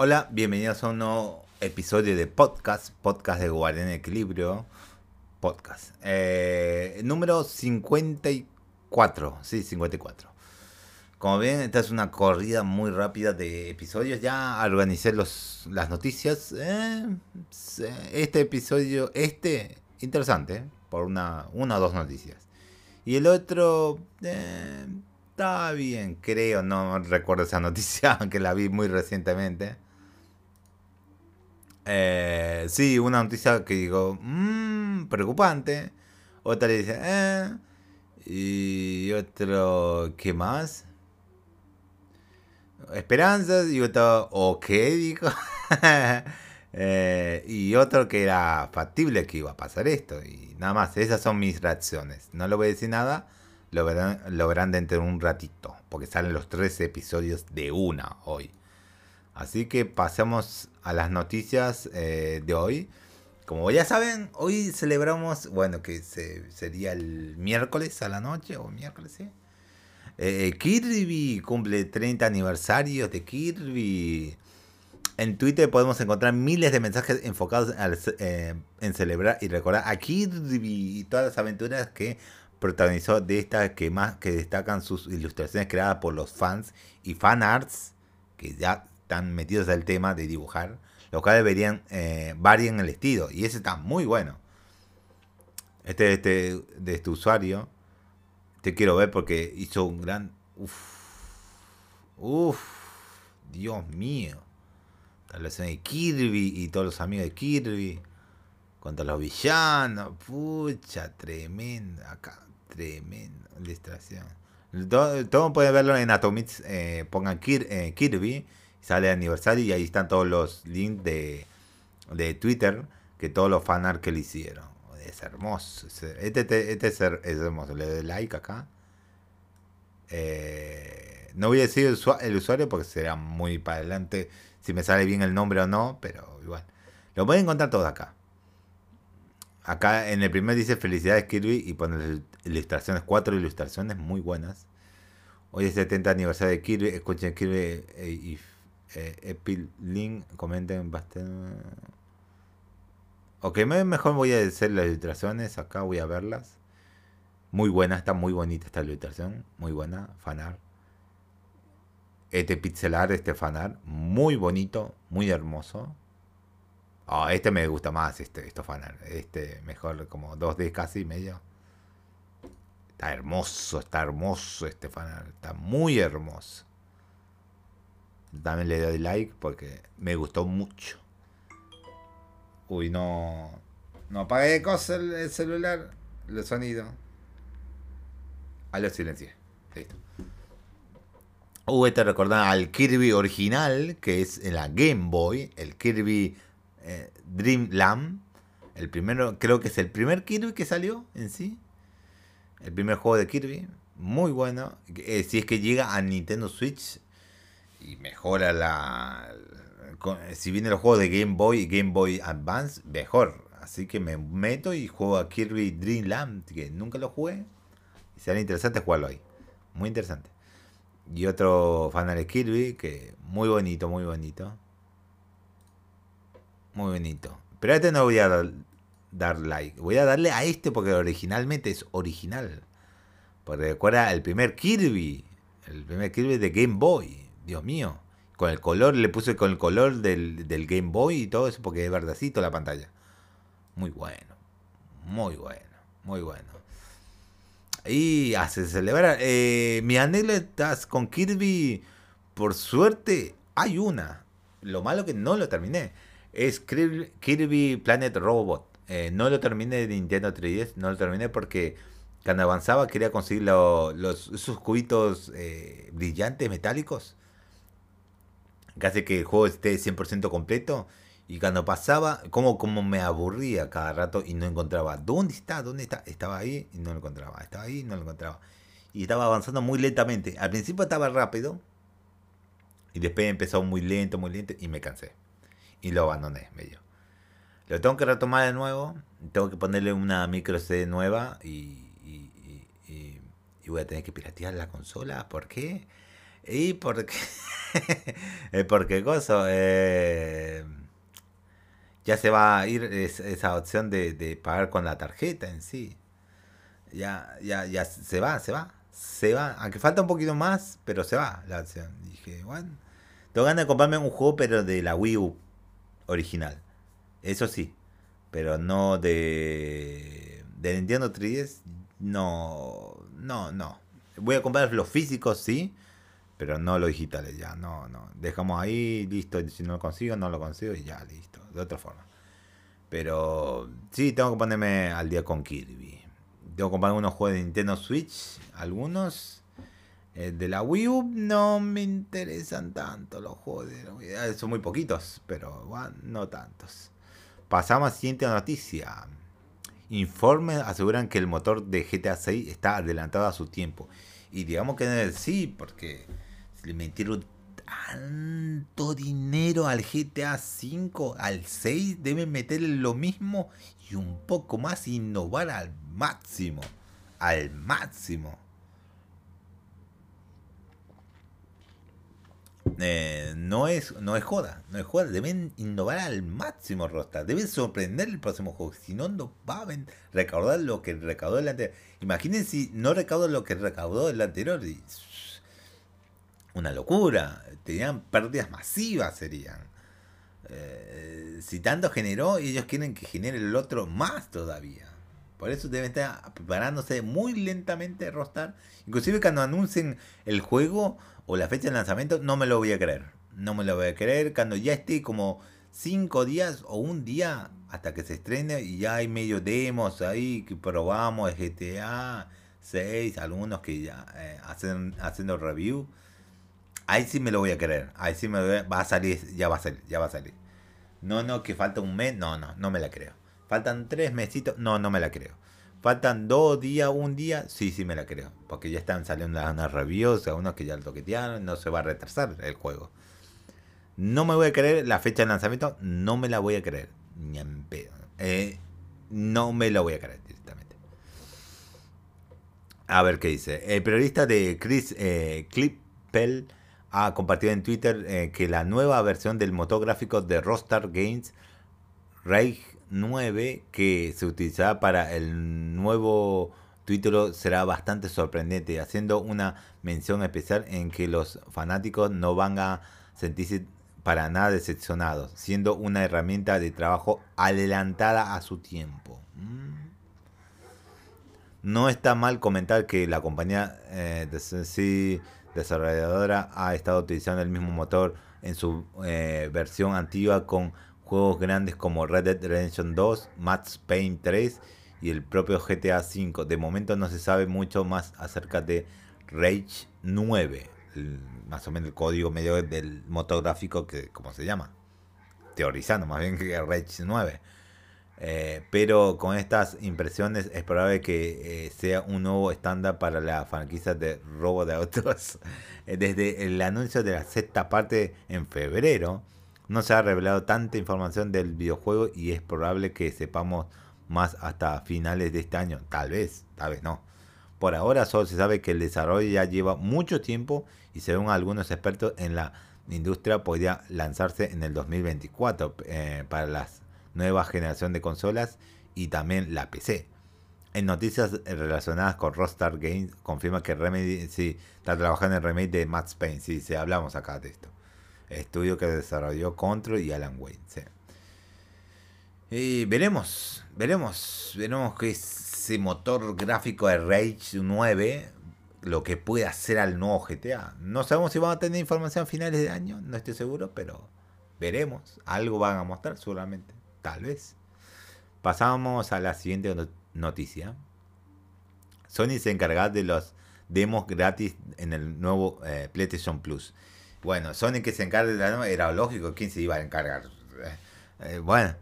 Hola, bienvenidos a un nuevo episodio de podcast, podcast de Guardián Equilibrio, podcast. Eh, número 54, sí, 54. Como ven, esta es una corrida muy rápida de episodios. Ya organicé los, las noticias. Eh, este episodio, este, interesante, por una, una o dos noticias. Y el otro, eh, está bien, creo, no recuerdo esa noticia, aunque la vi muy recientemente. Eh, sí, una noticia que digo, mmm, preocupante. Otra le dice, eh. Y otro, ¿qué más? Esperanzas. Y otro, ok, dijo. eh, y otro que era factible que iba a pasar esto. Y nada más, esas son mis reacciones. No le voy a decir nada. Lo verán, lo verán dentro de un ratito. Porque salen los tres episodios de una hoy. Así que pasemos a las noticias eh, de hoy. Como ya saben, hoy celebramos, bueno, que se, sería el miércoles a la noche, o miércoles, ¿sí? Eh, Kirby cumple 30 aniversarios de Kirby. En Twitter podemos encontrar miles de mensajes enfocados eh, en celebrar y recordar a Kirby y todas las aventuras que protagonizó de estas que más que destacan sus ilustraciones creadas por los fans y fan arts que ya están metidos al tema de dibujar, los cuales deberían eh, variar el estilo. Y ese está muy bueno. Este, este de este usuario, te quiero ver porque hizo un gran... Uf, uf, Dios mío. La relación de Kirby y todos los amigos de Kirby. Contra los villanos. Pucha, tremenda. Acá, tremenda ilustración. Todo, todo pueden verlo en Atomics. Eh, pongan Kir, eh, Kirby sale aniversario y ahí están todos los links de, de Twitter que todos los fanart que le hicieron. Es hermoso. Este, este, este es, hermoso. Le doy like acá. Eh, no voy a decir el, usuario porque será muy para adelante si me sale bien el nombre o no, pero igual. Lo pueden encontrar todo acá. Acá en el primer dice felicidades Kirby y pone ilustraciones, cuatro ilustraciones muy buenas. Hoy es el 70 aniversario de Kirby. Escuchen Kirby eh, y eh, Epil Link, comenten bastante. Ok, mejor voy a hacer las ilustraciones. Acá voy a verlas. Muy buena, está muy bonita esta ilustración. Muy buena, fanar. Este pixelar, este fanar. Muy bonito, muy hermoso. Oh, este me gusta más, este, esto fanar. Este mejor, como 2D casi medio. Está hermoso, está hermoso este fanar. Está muy hermoso. También le doy like porque me gustó mucho. Uy, no. No apagué de cosas el, celular, el sonido. Ah, lo silencié. Listo. Uh, este recordaba al Kirby original, que es en la Game Boy, el Kirby eh, Dream Land. El primero, creo que es el primer Kirby que salió en sí. El primer juego de Kirby. Muy bueno. Eh, si es que llega a Nintendo Switch, y mejora la... Si viene el juego de Game Boy y Game Boy Advance, mejor. Así que me meto y juego a Kirby Dream Land, que nunca lo jugué. Y será interesante jugarlo ahí. Muy interesante. Y otro de Kirby, que muy bonito, muy bonito. Muy bonito. Pero a este no voy a dar, dar like. Voy a darle a este porque originalmente es original. Porque recuerda el primer Kirby. El primer Kirby de Game Boy. Dios mío. Con el color, le puse con el color del, Game Boy y todo eso porque es verdacito la pantalla. Muy bueno. Muy bueno. Muy bueno. Y hace celebrar. Eh, mis anécdotas con Kirby, por suerte, hay una. Lo malo que no lo terminé. Es Kirby Planet Robot. Eh, no lo terminé de Nintendo 3DS. No lo terminé porque cuando avanzaba quería conseguir los, esos cubitos eh, brillantes metálicos que hace que el juego esté 100% completo. Y cuando pasaba, como, como me aburría cada rato y no encontraba. ¿Dónde está? ¿Dónde está? Estaba ahí y no lo encontraba. Estaba ahí y no lo encontraba. Y estaba avanzando muy lentamente. Al principio estaba rápido. Y después empezó muy lento, muy lento. Y me cansé. Y lo abandoné medio. Lo tengo que retomar de nuevo. Tengo que ponerle una micro CD nueva. Y, y, y, y voy a tener que piratear la consola. ¿Por qué? Y porque. porque cosa. Eh, ya se va a ir esa opción de, pagar con la tarjeta en sí. Ya, ya, ya se va, se va. Se va. Aunque falta un poquito más, pero se va la opción. Dije, bueno. Tengo ganas de comprarme un juego, pero de la Wii U original. Eso sí. Pero no de. De Nintendo 3DS. No. No, no. Voy a comprar los físicos, sí pero no los digitales ya, no, no. Dejamos ahí, listo, si no lo consigo, no lo consigo y ya, listo, de otra forma. Pero sí, tengo que ponerme al día con Kirby. Tengo que comprar unos juegos de Nintendo Switch, algunos. Eh, de la Wii U no me interesan tanto los juegos U. Son muy poquitos, pero bueno, no tantos. Pasamos a la siguiente noticia. Informes aseguran que el motor de GTA 6 está adelantado a su tiempo. Y digamos que sí, porque le metieron tanto dinero al GTA 5, al 6, deben meterle lo mismo y un poco más innovar al máximo. Al máximo. Eh, no, es, no es joda, no es joda. Deben innovar al máximo, Rosta. Deben sorprender el próximo juego. Si no, no va a recaudar lo que recaudó el anterior. Imaginen si no recaudó lo que recaudó el anterior. Y una locura. Tenían pérdidas masivas, serían. Eh, si tanto generó, ellos quieren que genere el otro más todavía. Por eso deben estar preparándose muy lentamente Rostar. Inclusive cuando anuncien el juego o la fecha de lanzamiento, no me lo voy a creer. No me lo voy a creer. Cuando ya esté como 5 días o un día hasta que se estrene y ya hay medio demos ahí que probamos GTA 6, algunos que ya eh, hacen haciendo review Ahí sí me lo voy a creer. Ahí sí me va a salir, ya va a salir, ya va a salir. No, no, que falta un mes, no, no, no me la creo. Faltan tres mesitos, no, no me la creo. Faltan dos días, un día, sí, sí me la creo. Porque ya están saliendo unas reviews, unos que ya lo toquetearon, no se va a retrasar el juego. No me voy a creer la fecha de lanzamiento, no me la voy a creer. Ni en pedo. Eh, no me la voy a creer directamente. A ver qué dice. El periodista de Chris eh, Clippel ha compartido en Twitter eh, que la nueva versión del motor gráfico de Rockstar Games Rage 9 que se utilizará para el nuevo título será bastante sorprendente, haciendo una mención especial en que los fanáticos no van a sentirse para nada decepcionados, siendo una herramienta de trabajo adelantada a su tiempo. Mm. No está mal comentar que la compañía eh, de desarrolladora ha estado utilizando el mismo motor en su eh, versión antigua con juegos grandes como Red Dead Redemption 2, Max Payne 3 y el propio GTA 5. De momento no se sabe mucho más acerca de Rage 9, más o menos el código medio del motor gráfico que como se llama, teorizando más bien que Rage 9. Eh, pero con estas impresiones es probable que eh, sea un nuevo estándar para la franquicia de robo de autos. Eh, desde el anuncio de la sexta parte en febrero, no se ha revelado tanta información del videojuego y es probable que sepamos más hasta finales de este año. Tal vez, tal vez no. Por ahora solo se sabe que el desarrollo ya lleva mucho tiempo y según algunos expertos en la industria podría lanzarse en el 2024 para las nueva generación de consolas y también la PC. En noticias relacionadas con Rockstar Games, confirma que Remedy sí, está trabajando en el remake de Max Payne. Sí, sí, hablamos acá de esto. Estudio que desarrolló Control y Alan Wayne. Y veremos, veremos, veremos que ese motor gráfico de Rage 9, lo que puede hacer al nuevo GTA. No sabemos si vamos a tener información a finales de año, no estoy seguro, pero veremos. Algo van a mostrar seguramente. Tal vez. Pasamos a la siguiente noticia. Sony se encarga de los demos gratis en el nuevo eh, PlayStation Plus. Bueno, Sony que se encarga de la demo era lógico, ¿quién se iba a encargar? Eh, eh, bueno,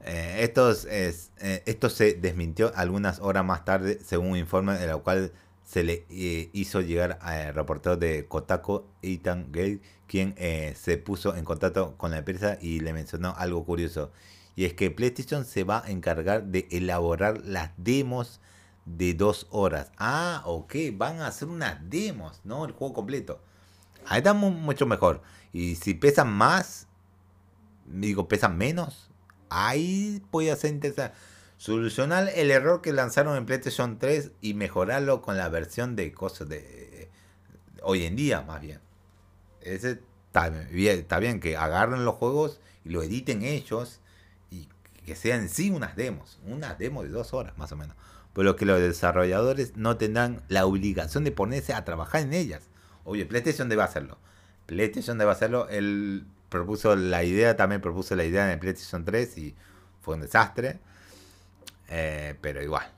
esto, es, esto se desmintió algunas horas más tarde, según un informe en el cual se le hizo llegar al reportero de Kotaku, Ethan Gale, quien se puso en contacto con la empresa y le mencionó algo curioso. Y es que PlayStation se va a encargar de elaborar las demos de dos horas. Ah, ok, van a hacer unas demos, ¿no? El juego completo. Ahí está mucho mejor. Y si pesan más, digo, pesan menos, ahí puede ser interesante. Solucionar el error que lanzaron en PlayStation 3 y mejorarlo con la versión de cosas de hoy en día, más bien. Ese está bien, está bien que agarren los juegos y lo editen ellos que sean sí unas demos, unas demos de dos horas más o menos. Pero que los desarrolladores no tendrán la obligación de ponerse a trabajar en ellas. Obvio, PlayStation debe hacerlo. PlayStation debe hacerlo. Él propuso la idea, también propuso la idea en el PlayStation 3 y fue un desastre. Eh, pero igual.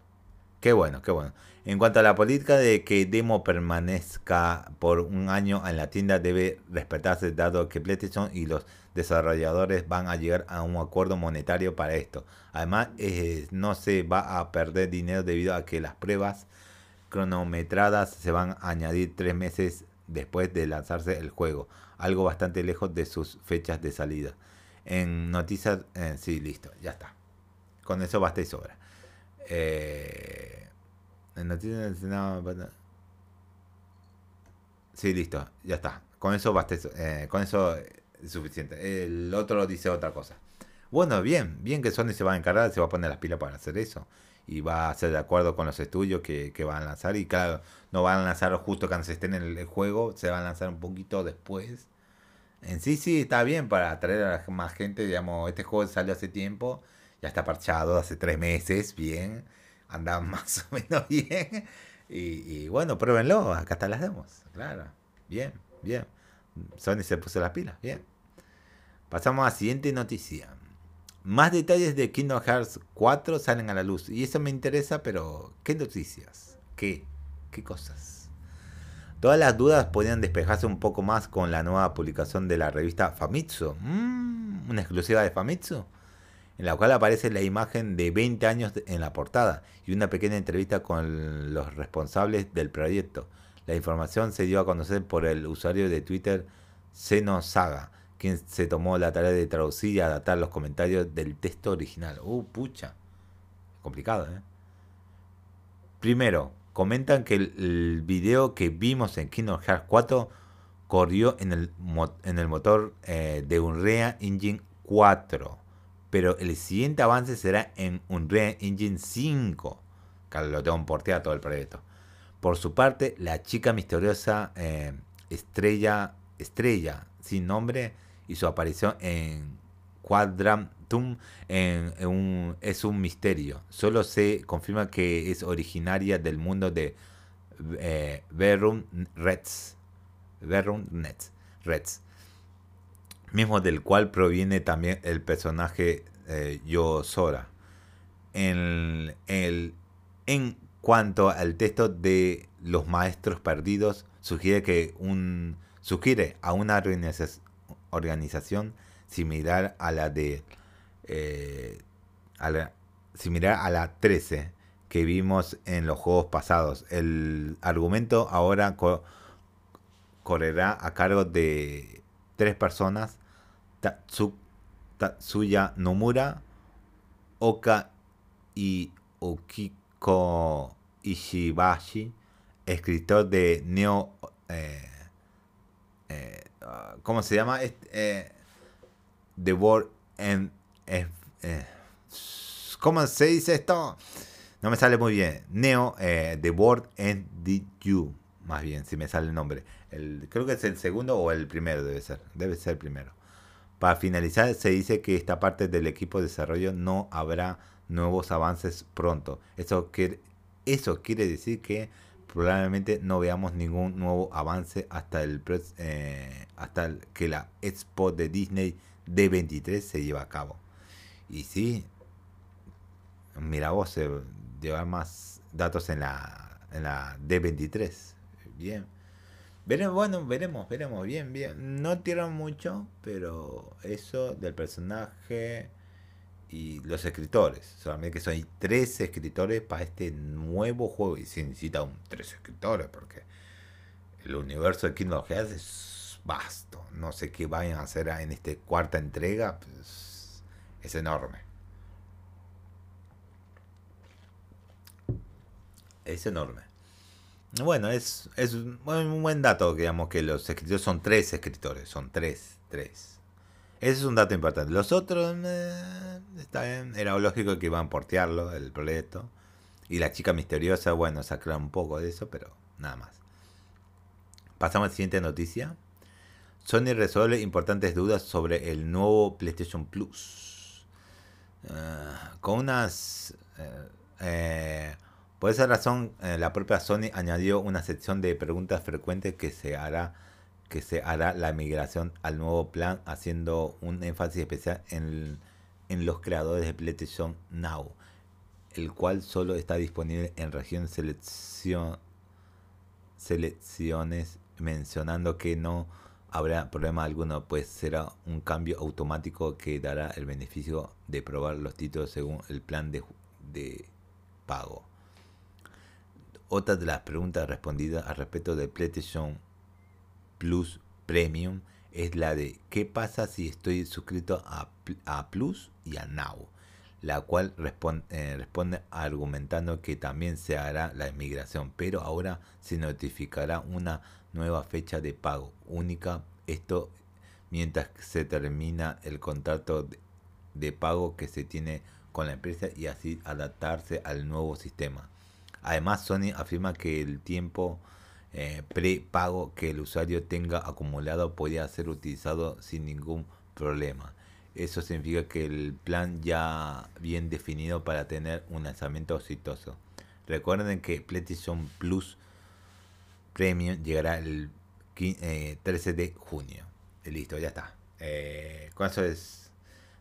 Qué bueno, qué bueno. En cuanto a la política de que demo permanezca por un año en la tienda, debe respetarse dado que PlayStation y los desarrolladores van a llegar a un acuerdo monetario para esto. Además, eh, no se va a perder dinero debido a que las pruebas cronometradas se van a añadir tres meses después de lanzarse el juego, algo bastante lejos de sus fechas de salida. En noticias, eh, sí, listo, ya está. Con eso basta y sobra. Eh, en noticias, no, sí, listo, ya está. Con eso basta, eh, con eso es suficiente. El otro dice otra cosa. Bueno, bien, bien que Sony se va a encargar, se va a poner las pilas para hacer eso y va a ser de acuerdo con los estudios que, van a lanzar. Y claro, no van a lanzar justo cuando se estén en el, juego, se van a lanzar un poquito después. En sí, sí, está bien para atraer a más gente. Digamos, este juego salió hace tiempo, ya está parchado hace tres meses, bien, anda más o menos bien. Y, bueno, pruébenlo, acá están las demos, claro, bien, bien. Sony se puso las pilas, bien. Pasamos a la siguiente noticia. Más detalles de Kingdom Hearts 4 salen a la luz. Y eso me interesa, pero ¿qué noticias? ¿Qué? ¿Qué cosas? Todas las dudas podían despejarse un poco más con la nueva publicación de la revista Famitsu. Mm, una exclusiva de Famitsu. En la cual aparece la imagen de 20 años en la portada y una pequeña entrevista con los responsables del proyecto. La información se dio a conocer por el usuario de Twitter Saga quien se tomó la tarea de traducir y adaptar los comentarios del texto original. Uh, pucha. Complicado, ¿eh? Primero, comentan que el, video que vimos en Kingdom Hearts 4 corrió en el, en el motor eh, de Unreal Engine 4. Pero el siguiente avance será en Unreal Engine 5. Claro, lo tengo porteado todo el proyecto. Por su parte, la chica misteriosa eh, Estrella, Estrella, sin nombre, y su aparición en Quadrantum en, es un misterio. Solo se confirma que es originaria del mundo de eh, Reds. Reds. Mismo del cual proviene también el personaje eh, Yosora. En, cuanto al texto de los maestros perdidos, sugiere que un sugiere a una organización similar a la de eh, similar a la 13 que vimos en los juegos pasados. El argumento ahora correrá a cargo de tres personas: Tatsuya Nomura, Oka y Okiko Ishibashi, escritor de Neo eh, eh, Ah, ¿Cómo se llama? Eh, the Word and. Eh, ¿Cómo se dice esto? No me sale muy bien. Neo, The Word and the You. Más bien, si me sale el nombre. El, creo que es el segundo o el primero, debe ser. Debe ser el primero. Para finalizar, se dice que esta parte del equipo de desarrollo no habrá nuevos avances pronto. Eso quiere, eso quiere decir que probablemente no veamos ningún nuevo avance hasta el eh, hasta que la Expo de Disney D23 se lleva a cabo. Y sí, mira vos, se lleva más datos en la, en la D23. Bien. Veremos, bueno, veremos, veremos, bien, bien. No tiran mucho, pero eso del personaje y los escritores. Solamente que son tres escritores para este nuevo juego. Y se necesita tres escritores porque el universo de Kingdom Hearts es vasto. No sé qué vayan a hacer en esta cuarta entrega. Pues, es enorme. Es enorme. Bueno, es, es un buen dato, digamos, que los escritores son tres escritores, son tres, tres. Ese es un dato importante. Los otros, eh, está bien, era lógico que iban a portearlo, el proyecto. Y la chica misteriosa, bueno, sacaron un poco de eso, pero nada más. Pasamos a la siguiente noticia. Sony resuelve importantes dudas sobre el nuevo PlayStation Plus. Eh, con unas... Eh, por esa razón, eh, la propia Sony añadió una sección de preguntas frecuentes que se hará que se hará la migración al nuevo plan, haciendo un énfasis especial en, en los creadores de PlayStation Now, el cual solo está disponible en región selecciones, mencionando que no habrá problema alguno, pues será un cambio automático que dará el beneficio de probar los títulos según el plan de, de pago. Otra de las preguntas respondidas al respecto de PlayStation Plus Premium es la de ¿qué pasa si estoy suscrito a, a Plus y a Now? La cual responde, eh, responde argumentando que también se hará la inmigración, pero ahora se notificará una nueva fecha de pago única. Esto mientras se termina el contrato de pago que se tiene con la empresa y así adaptarse al nuevo sistema. Además, Sony afirma que el tiempo eh, prepago que el usuario tenga acumulado podría ser utilizado sin ningún problema. Eso significa que el plan ya bien definido para tener un lanzamiento exitoso. Recuerden que PlayStation Plus Premium llegará el 13 eh, de junio. listo, ya está. Eh, es.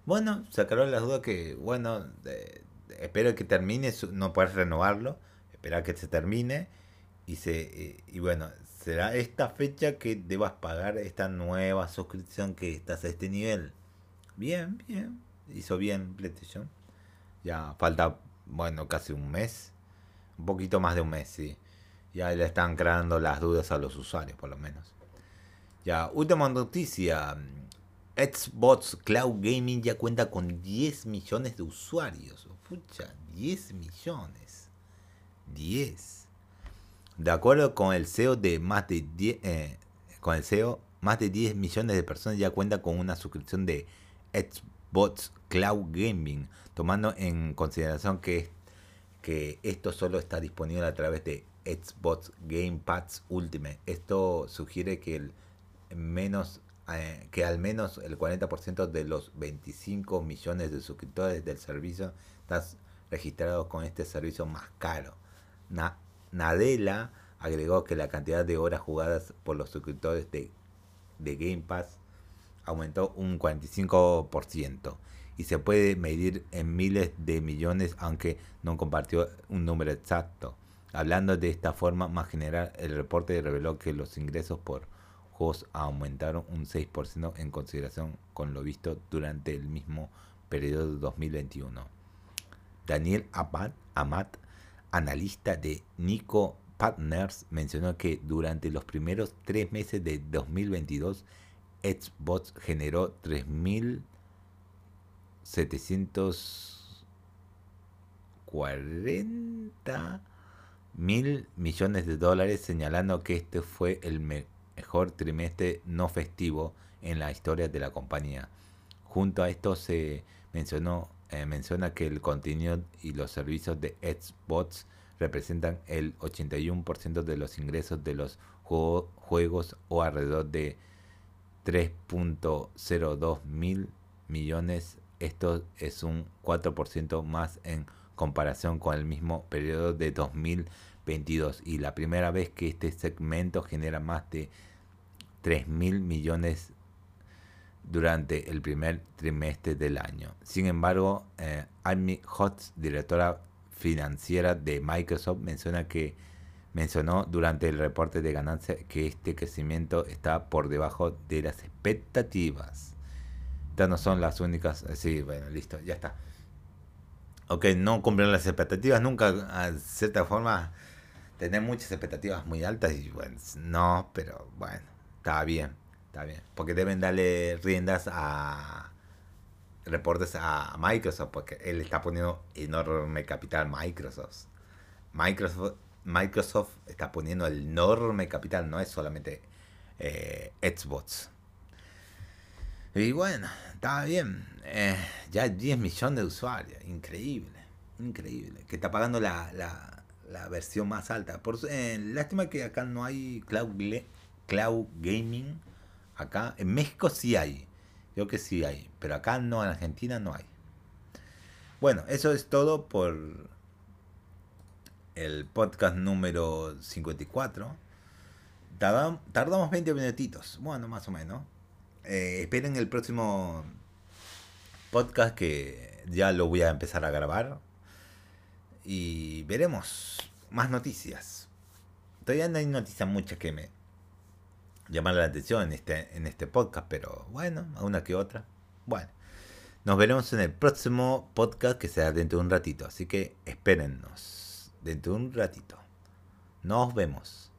Bueno, sacaron las dudas que, bueno, espero que termine, no puedes renovarlo esperar que se termine y se eh, y bueno será esta fecha que debas pagar esta nueva suscripción que estás a este nivel. Bien bien hizo bien PlayStation. Ya falta bueno casi un mes un poquito más de un mes sí. Ya le están creando las dudas a los usuarios por lo menos. Ya última noticia. Xbox Cloud Gaming ya cuenta con 10 millones de usuarios. Pucha 10 millones 10. De acuerdo con el CEO de más de 10, eh, con el CEO, más de 10 millones de personas ya cuentan con una suscripción de Xbox Cloud Gaming, tomando en consideración que, que esto solo está disponible a través de Xbox Game Pass Ultimate. Esto sugiere que el menos eh, que al menos el 40% de los 25 millones de suscriptores del servicio están registrados con este servicio más caro. Nadella agregó que la cantidad de horas jugadas por los suscriptores de, Game Pass aumentó un 45% y se puede medir en miles de millones aunque no compartió un número exacto. Hablando de esta forma más general, el reporte reveló que los ingresos por juegos aumentaron un 6% en consideración con lo visto durante el mismo periodo de 2021. Daniel Amat analista de Nico Partners mencionó que durante los primeros tres meses de 2022, Xbox generó 3.740 mil millones de dólares, señalando que este fue el mejor trimestre no festivo en la historia de la compañía. Junto a esto se mencionó eh, menciona que el contenido y los servicios de Xbox representan el 81% de los ingresos de los juegos o alrededor de 3.02 mil millones. Esto es un 4% más en comparación con el mismo periodo de 2022 y la primera vez que este segmento genera más de 3 mil millones durante el primer trimestre del año. Sin embargo, eh, Amy Hotz, directora financiera de Microsoft, menciona que mencionó durante el reporte de ganancias que este crecimiento está por debajo de las expectativas. Estas no son las únicas. Eh, sí, bueno, listo, ya está. Ok, no cumplieron las expectativas. Nunca, a cierta forma, tener muchas expectativas muy altas no, pero bueno, está bien. Está. Porque deben darle riendas a reportes a Microsoft, porque él está poniendo enorme capital Microsoft. Microsoft Microsoft está poniendo enorme capital, no es solamente eh, Xbox. Y bueno, estaba bien. Eh, ya 10 millones de usuarios, increíble, increíble. Que está pagando la, la, versión más alta. Por, eh, lástima que acá no hay cloud, cloud gaming. Acá, en México sí hay. Creo que sí hay. Pero acá no, en Argentina no hay. Bueno, eso es todo por el podcast número 54. Tardamos 20 minutitos. Bueno, más o menos. Eh, esperen el próximo podcast que ya lo voy a empezar a grabar. Y veremos más noticias. Todavía no hay noticias muchas que me llaman la atención en este, en este podcast, pero bueno, una que otra. Bueno, nos veremos en el próximo podcast que será dentro de un ratito. Así que espérennos dentro de un ratito. Nos vemos.